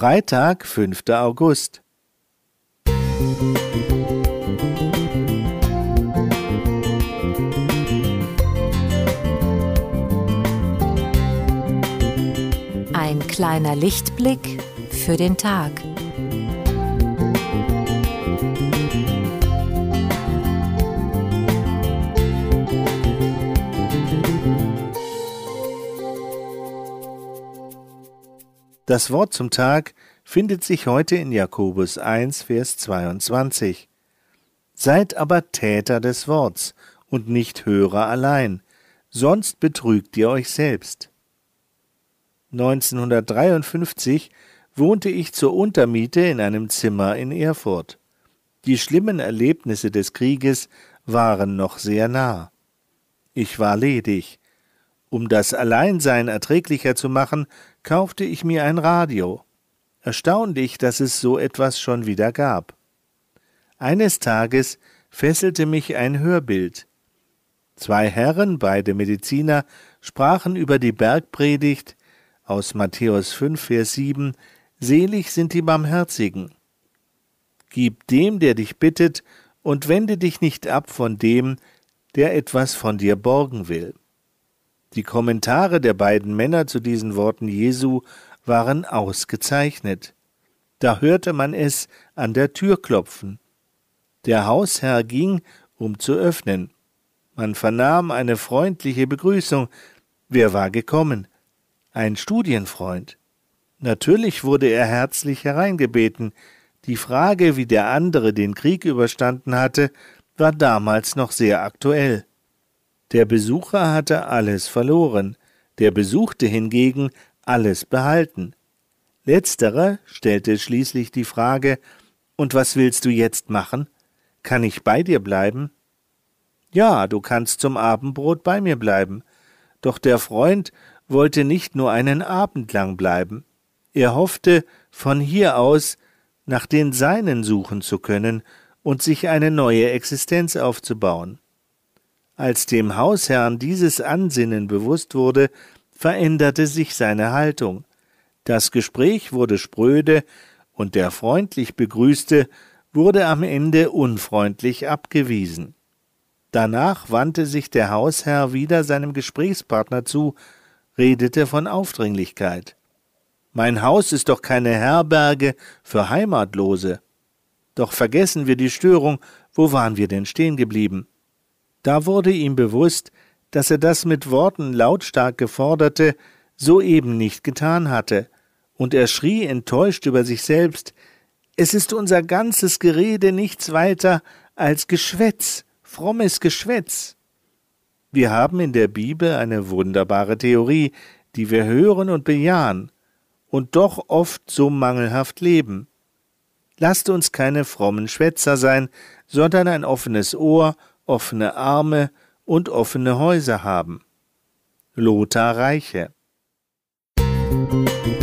Freitag, 5. August. Ein kleiner Lichtblick für den Tag. Das Wort zum Tag findet sich heute in Jakobus 1, Vers 22. Seid aber Täter des Worts und nicht Hörer allein, sonst betrügt ihr euch selbst. 1953 wohnte ich zur Untermiete in einem Zimmer in Erfurt. Die schlimmen Erlebnisse des Krieges waren noch sehr nah. Ich war ledig. Um das Alleinsein erträglicher zu machen, kaufte ich mir ein Radio. Erstaunlich, dass es so etwas schon wieder gab. Eines Tages fesselte mich ein Hörbild. Zwei Herren, beide Mediziner, sprachen über die Bergpredigt aus Matthäus 5, Vers 7, Selig sind die Barmherzigen. Gib dem, der dich bittet, und wende dich nicht ab von dem, der etwas von dir borgen will. Die Kommentare der beiden Männer zu diesen Worten Jesu waren ausgezeichnet. Da hörte man es an der Tür klopfen. Der Hausherr ging, um zu öffnen. Man vernahm eine freundliche Begrüßung. Wer war gekommen? Ein Studienfreund. Natürlich wurde er herzlich hereingebeten. Die Frage, wie der andere den Krieg überstanden hatte, war damals noch sehr aktuell. Der Besucher hatte alles verloren, der Besuchte hingegen alles behalten. Letzterer stellte schließlich die Frage Und was willst du jetzt machen? Kann ich bei dir bleiben? Ja, du kannst zum Abendbrot bei mir bleiben. Doch der Freund wollte nicht nur einen Abend lang bleiben. Er hoffte, von hier aus nach den Seinen suchen zu können und sich eine neue Existenz aufzubauen. Als dem Hausherrn dieses Ansinnen bewusst wurde, veränderte sich seine Haltung. Das Gespräch wurde spröde, und der freundlich Begrüßte wurde am Ende unfreundlich abgewiesen. Danach wandte sich der Hausherr wieder seinem Gesprächspartner zu, redete von Aufdringlichkeit. Mein Haus ist doch keine Herberge für Heimatlose. Doch vergessen wir die Störung, wo waren wir denn stehen geblieben? Da wurde ihm bewusst, dass er das mit Worten lautstark geforderte soeben nicht getan hatte, und er schrie enttäuscht über sich selbst Es ist unser ganzes Gerede nichts weiter als Geschwätz, frommes Geschwätz. Wir haben in der Bibel eine wunderbare Theorie, die wir hören und bejahen, und doch oft so mangelhaft leben. Lasst uns keine frommen Schwätzer sein, sondern ein offenes Ohr offene Arme und offene Häuser haben. Lothar Reiche Musik